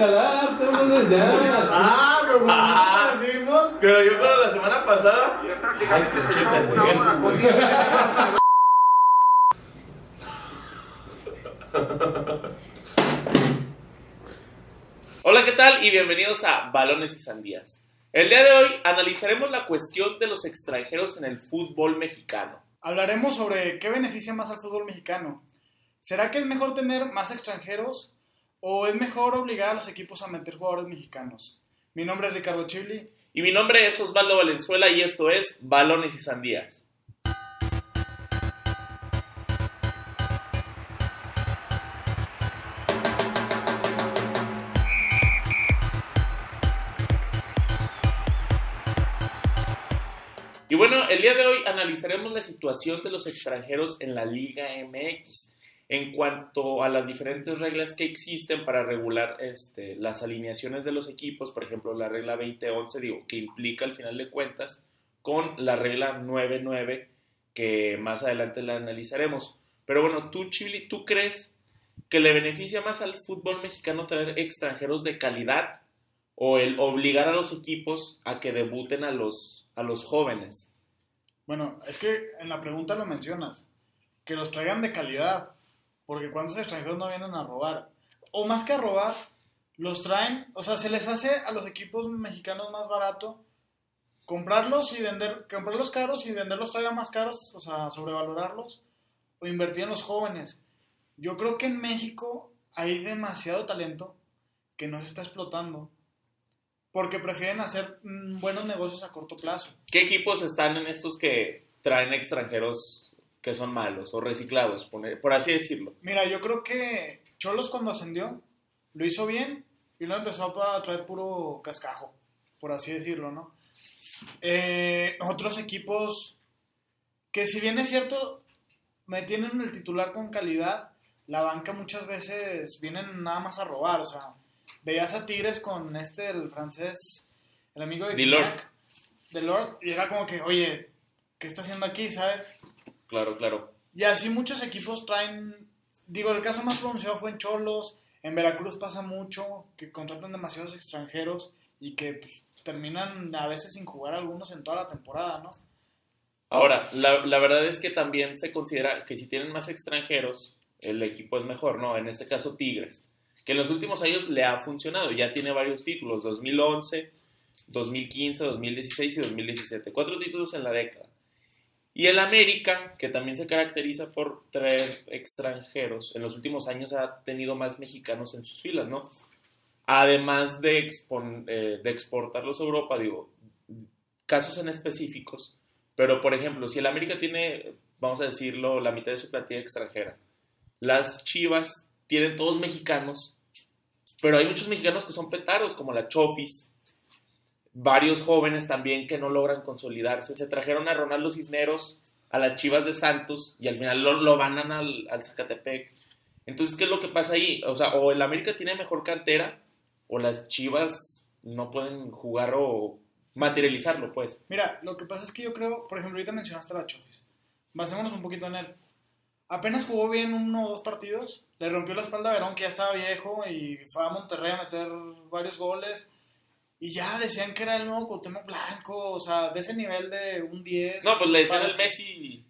jalar, ya. Ah, pero ¿por Ah. qué decimos? Pero yo para la semana pasada. Ay, pinche pendejo. Hola, ¿qué tal? Y bienvenidos a Balones y Sandías. El día de hoy analizaremos la cuestión de los extranjeros en el fútbol mexicano. Hablaremos sobre qué beneficia más al fútbol mexicano. ¿Será que es mejor tener más extranjeros o es mejor obligar a los equipos a meter jugadores mexicanos? Mi nombre es Ricardo Chibli. Y mi nombre es Osvaldo Valenzuela y esto es Balones y Sandías. Y bueno, el día de hoy analizaremos la situación de los extranjeros en la Liga MX en cuanto a las diferentes reglas que existen para regular este, las alineaciones de los equipos, por ejemplo, la regla 2011, digo, que implica al final de cuentas, con la regla 99, que más adelante la analizaremos. Pero bueno, tú, Chili, ¿tú crees que le beneficia más al fútbol mexicano traer extranjeros de calidad o el obligar a los equipos a que debuten a los, a los jóvenes? Bueno, es que en la pregunta lo mencionas, que los traigan de calidad, porque cuántos extranjeros no vienen a robar. O más que a robar, los traen, o sea, se les hace a los equipos mexicanos más barato comprarlos y vender, comprarlos caros y venderlos todavía más caros, o sea, sobrevalorarlos, o invertir en los jóvenes. Yo creo que en México hay demasiado talento que no se está explotando, porque prefieren hacer mm, buenos negocios a corto plazo. ¿Qué equipos están en estos que traen extranjeros que son malos o reciclados, por por así decirlo? Mira, yo creo que Cholos cuando ascendió lo hizo bien y luego empezó a traer puro cascajo, por así decirlo, ¿no? Eh, otros equipos que si bien es cierto, me tienen el titular con calidad, la banca muchas veces vienen nada más a robar, o sea, veías a Tigres con este, el francés, el amigo de Delort. Guignac, Delort, y era como que, oye, ¿qué está haciendo aquí, sabes? Claro, claro. Y así muchos equipos traen, digo, el caso más pronunciado fue en Cholos, en Veracruz pasa mucho, que contratan demasiados extranjeros y que pues, terminan a veces sin jugar algunos en toda la temporada, ¿no? Ahora, la, la verdad es que también se considera que si tienen más extranjeros, el equipo es mejor, ¿no? En este caso Tigres, que en los últimos años le ha funcionado, ya tiene varios títulos, 2011, 2015, 2016 y 2017, cuatro títulos en la década. Y el América, que también se caracteriza por traer extranjeros, en los últimos años ha tenido más mexicanos en sus filas, ¿no? Además de, expon- eh, de exportarlos a Europa, digo, casos en específicos, pero por ejemplo, si el América tiene, vamos a decirlo, la mitad de su plantilla extranjera, las Chivas tienen todos mexicanos, pero hay muchos mexicanos que son petaros, como la Chofis, varios jóvenes también que no logran consolidarse. Se trajeron a Ronaldo Cisneros a las Chivas de Santos y al final lo, lo al, al Zacatepec. Entonces, ¿qué es lo que pasa ahí? O sea, o el América tiene mejor cantera o las Chivas no pueden jugar o materializarlo, pues. Mira, lo que pasa es que yo creo, por ejemplo, ahorita mencionaste a la Chofis. Basémonos un poquito en él. Apenas jugó bien uno o dos partidos, le rompió la espalda a Verón, que ya estaba viejo, y fue a Monterrey a meter varios goles. Y ya decían que era el nuevo Cuauhtémoc Blanco, o sea, de ese nivel de un 10. No, pues le decían el Messi.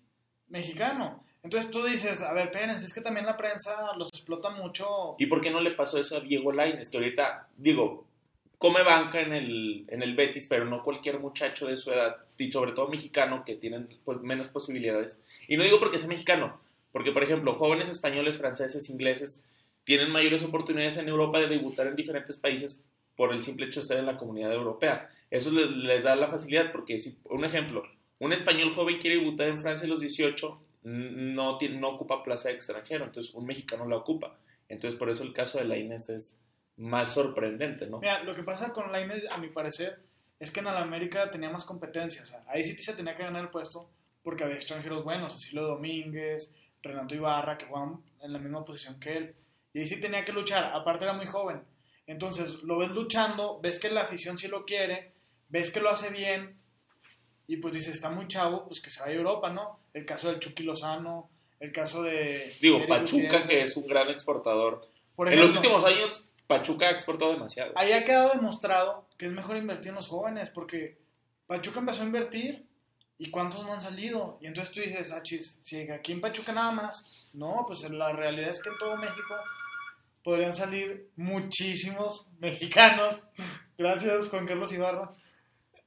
Mexicano. Entonces tú dices, a ver, espérense, es que también la prensa los explota mucho. ¿Y por qué no le pasó eso a Diego Lainez? Que ahorita, digo, come banca en el, en el Betis, pero no cualquier muchacho de su edad, y sobre todo mexicano, que tienen pues, menos posibilidades. Y no digo porque sea mexicano, porque, por ejemplo, jóvenes españoles, franceses, ingleses, tienen mayores oportunidades en Europa de debutar en diferentes países por el simple hecho de estar en la comunidad europea. Eso les, les da la facilidad, porque, si, un ejemplo, un español joven quiere debutar en Francia a los 18, n- no, tiene, no ocupa plaza de extranjero, entonces un mexicano la ocupa. Entonces, por eso el caso de la Inés es más sorprendente, ¿no? Mira, lo que pasa con Lainez, a mi parecer, es que en el América tenía más competencia. O sea, ahí sí se tenía que ganar el puesto porque había extranjeros buenos, Cecilio Domínguez, Renato Ibarra, que jugaban en la misma posición que él. Y ahí sí tenía que luchar, aparte era muy joven. Entonces, lo ves luchando, ves que la afición sí lo quiere, ves que lo hace bien, y pues dices, está muy chavo, pues que se vaya a Europa, ¿no? El caso del Chucky Lozano, el caso de... Digo, Eric Pachuca, Gutiérrez. que es un gran exportador. Por en los últimos años, Pachuca ha exportado demasiado. Ahí ha quedado demostrado que es mejor invertir en los jóvenes, porque Pachuca empezó a invertir y cuántos no han salido. Y entonces tú dices, ah, chis, si aquí en Pachuca nada más. No, pues la realidad es que en todo México podrían salir muchísimos mexicanos. Gracias, Juan Carlos Ibarra.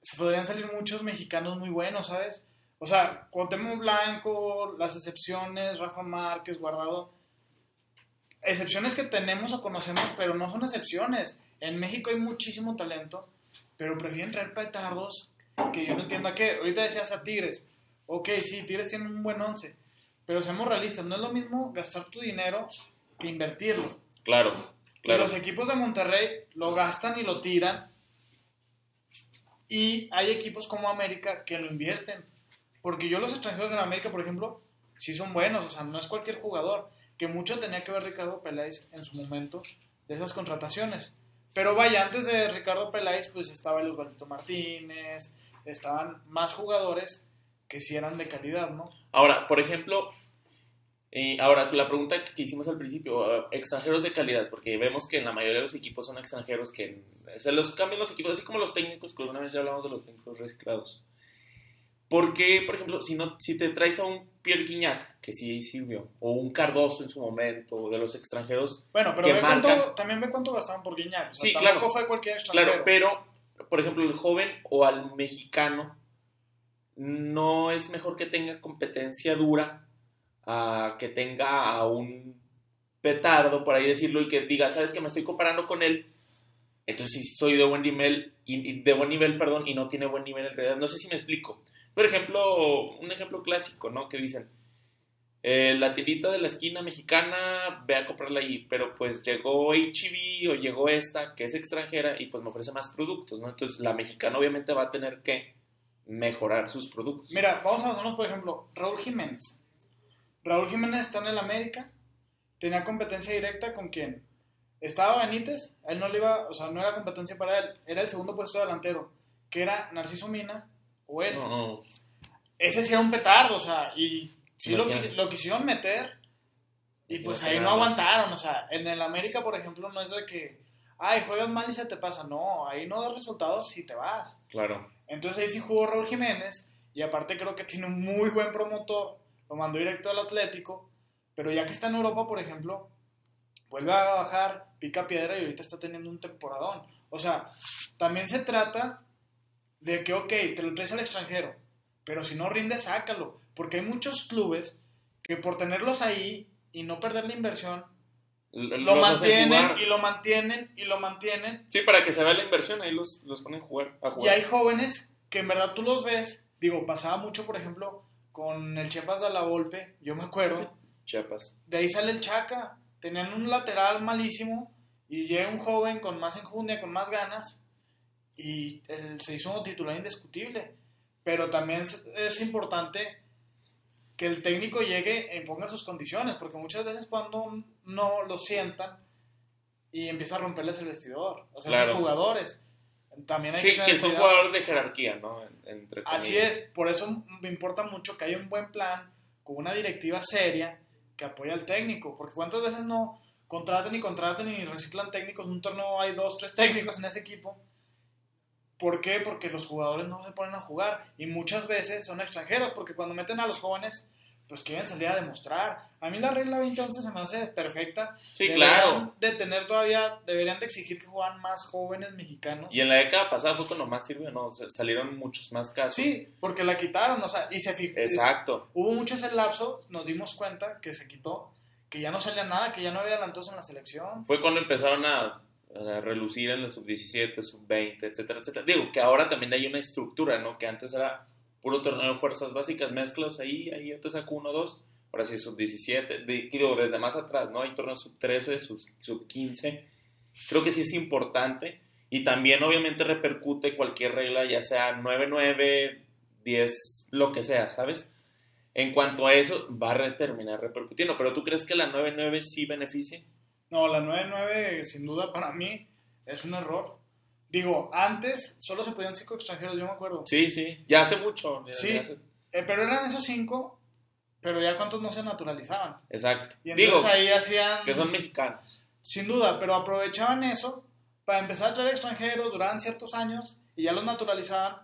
Se podrían salir muchos mexicanos muy buenos, ¿sabes? O sea, Cuauhtémoc Blanco, las excepciones, Rafa Márquez, Guardado excepciones que tenemos o conocemos, pero no son excepciones. En México hay muchísimo talento, pero prefieren traer petardos que yo no entiendo a qué. Ahorita decías a Tigres. Ok, sí, Tigres tiene un buen once, pero seamos realistas, no es lo mismo gastar tu dinero que invertirlo. Claro, claro. los equipos de Monterrey lo gastan y lo tiran. Y hay equipos como América que lo invierten. Porque yo los extranjeros de América, por ejemplo, sí son buenos, o sea, no es cualquier jugador que mucho tenía que ver Ricardo Peláez en su momento de esas contrataciones. Pero vaya, antes de Ricardo Peláez, pues estaba el Osvaldito Martínez, estaban más jugadores que sí eran de calidad, ¿no? Ahora, por ejemplo, eh, ahora la pregunta que hicimos al principio, eh, extranjeros de calidad, porque vemos que en la mayoría de los equipos son extranjeros que se los cambian los equipos, así como los técnicos, que una vez ya hablamos de los técnicos reciclados. Porque, por ejemplo, si, no, si te traes a un Pierre Guignac, que sí sirvió, o un Cardoso en su momento, de los extranjeros. Bueno, pero también ve cuánto gastaban por Guignac. sí, claro. cualquier extranjero. Claro, pero, por ejemplo, el joven o al mexicano no es mejor que tenga competencia dura a que tenga a un petardo, por ahí decirlo, y que diga, sabes que me estoy comparando con él, entonces sí soy de buen nivel, y, de buen nivel, perdón, y no tiene buen nivel en realidad. No sé si me explico. Por ejemplo, un ejemplo clásico, ¿no? Que dicen, eh, la tiendita de la esquina mexicana, ve a comprarla ahí, pero pues llegó HB o llegó esta, que es extranjera, y pues me ofrece más productos, ¿no? Entonces la mexicana obviamente va a tener que mejorar sus productos. Mira, vamos a basarnos, por ejemplo, Raúl Jiménez. Raúl Jiménez está en el América, tenía competencia directa con quién? Estaba Benítez, él no le iba, o sea, no era competencia para él, era el segundo puesto delantero, que era Narciso Mina bueno, ese sí era un petardo, o sea, y sí lo, lo, quisieron meter y pues ahí no aguantaron, o sea, en el América, por ejemplo, no es de que, ay, juegas mal y se te pasa, no, ahí no da resultados y te vas. Claro. Entonces ahí sí jugó Raúl Jiménez y aparte creo que tiene un muy buen promotor, lo mandó directo al Atlético, pero ya que está en Europa, por ejemplo, vuelve a bajar, pica piedra y ahorita está teniendo un temporadón. O sea, también se trata de que, ok, te lo traes al extranjero, pero si no rinde, sácalo. Porque hay muchos clubes que por tenerlos ahí y no perder la inversión, lo mantienen y lo mantienen y lo mantienen. Sí, para que se vea la inversión, ahí los, los ponen a jugar, Y hay jóvenes que en verdad tú los ves, digo, pasaba mucho, por ejemplo, con el Chiapas de la Volpe, yo me acuerdo. Chiapas. De ahí sale el Chaca, tenían un lateral malísimo y llega un joven con más enjundia, con más ganas y se hizo un titular indiscutible. Pero también es, importante que el técnico llegue y ponga sus condiciones, porque muchas veces cuando no lo sientan y empieza a romperles el vestidor, o sea, esos jugadores. También hay sí, que, son jugadores de jerarquía, ¿no? Así es, por eso me importa mucho que haya un buen plan, con una directiva seria que apoye al técnico, porque cuántas veces no contratan y contratan y reciclan técnicos, en un torneo hay dos, tres técnicos en ese equipo ¿Por qué? Porque los jugadores no se ponen a jugar y muchas veces son extranjeros, porque cuando meten a los jóvenes, pues quieren salir a demostrar. A mí la regla 2011 se me hace perfecta. Sí, claro. De tener todavía, deberían de exigir que juegan más jóvenes mexicanos. Y en la década pasada fue cuando más sirvió, ¿no? Salieron muchos más casos. Sí, porque la quitaron, o sea, y se fijó. Exacto. hubo mucho ese lapso, nos dimos cuenta que se quitó, que ya no salía nada, que ya no había adelantos en la selección. Fue cuando empezaron a a relucir en la sub-17, sub-20, etcétera, etcétera. Digo, que ahora también hay una estructura, ¿no? Que antes era puro torneo de fuerzas básicas, mezclas ahí, ahí yo te saco uno, dos, ahora sí sub-17, digo, desde más atrás, ¿no? Hay torneos sub-13, sub-15, creo que sí es importante y también obviamente repercute cualquier regla, ya sea 9-9, 10, lo que sea, ¿sabes? En cuanto a eso, va a terminar repercutiendo, pero ¿tú crees que la 9-9 sí beneficia? No, la 9-9 sin duda para mí es un error. Digo, antes solo se podían cinco extranjeros, yo me acuerdo. Sí, sí, ya hace mucho. sí, eh, pero eran esos cinco, pero ya cuántos no se naturalizaban. Exacto. Y entonces ahí hacían... Que son mexicanos. Sin duda, pero aprovechaban eso para empezar a traer extranjeros, duraban ciertos años y ya los naturalizaban,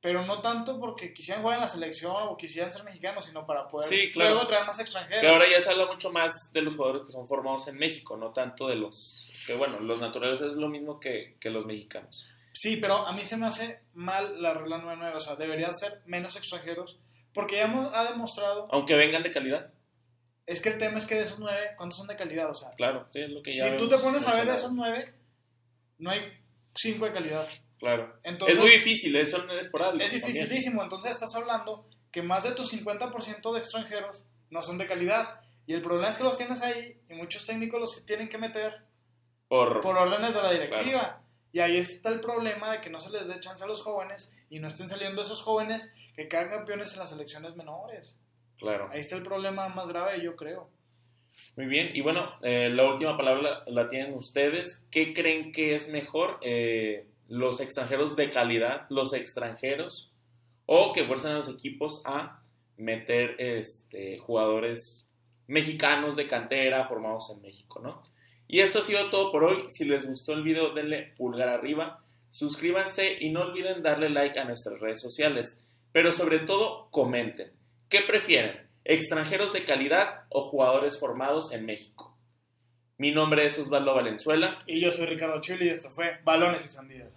pero no tanto porque quisieran jugar en la selección o quisieran ser mexicanos, sino para poder Sí, claro. luego traer más extranjeros. Que ahora ya se habla mucho más de los jugadores que son formados en México, no tanto de los... Que bueno, los naturales es lo mismo que, que los mexicanos. Sí, pero a mí se me hace mal la regla 9-9, o sea, deberían ser menos extranjeros, porque ya hemos- ha demostrado, Aunque vengan de calidad, es que el tema es que de esos 9, ¿cuántos son de calidad? O sea, claro, sí, es lo que si ya tú te pones a ver de esos 9, no hay 5 de calidad. Claro. Entonces, es muy difícil, son esporádicos. Es también. dificilísimo, entonces estás hablando que más de tu 50% de extranjeros no son de calidad. Y el problema es que los tienes ahí y muchos técnicos los tienen que meter Por, por órdenes de la directiva. Y ahí está el problema de que no se les dé chance a los jóvenes y no estén saliendo esos jóvenes que quedan campeones en las selecciones menores. Claro. Ahí está el problema más grave, yo creo. Muy bien, y bueno, eh, la última palabra la, la tienen ustedes. ¿Qué creen que es mejor? Eh, ¿Los extranjeros de calidad, los extranjeros, o que fuerzan a los equipos a meter este, jugadores mexicanos de cantera formados en México, ¿no? Y esto ha sido todo por hoy. Si les gustó el video, denle pulgar arriba, suscríbanse y no olviden darle like a nuestras redes sociales. Pero sobre todo, comenten. ¿Qué prefieren? ¿Extranjeros de calidad o jugadores formados en México? Mi nombre es Osvaldo Valenzuela. Y yo soy Ricardo Chuli y esto fue Balones y Sandías.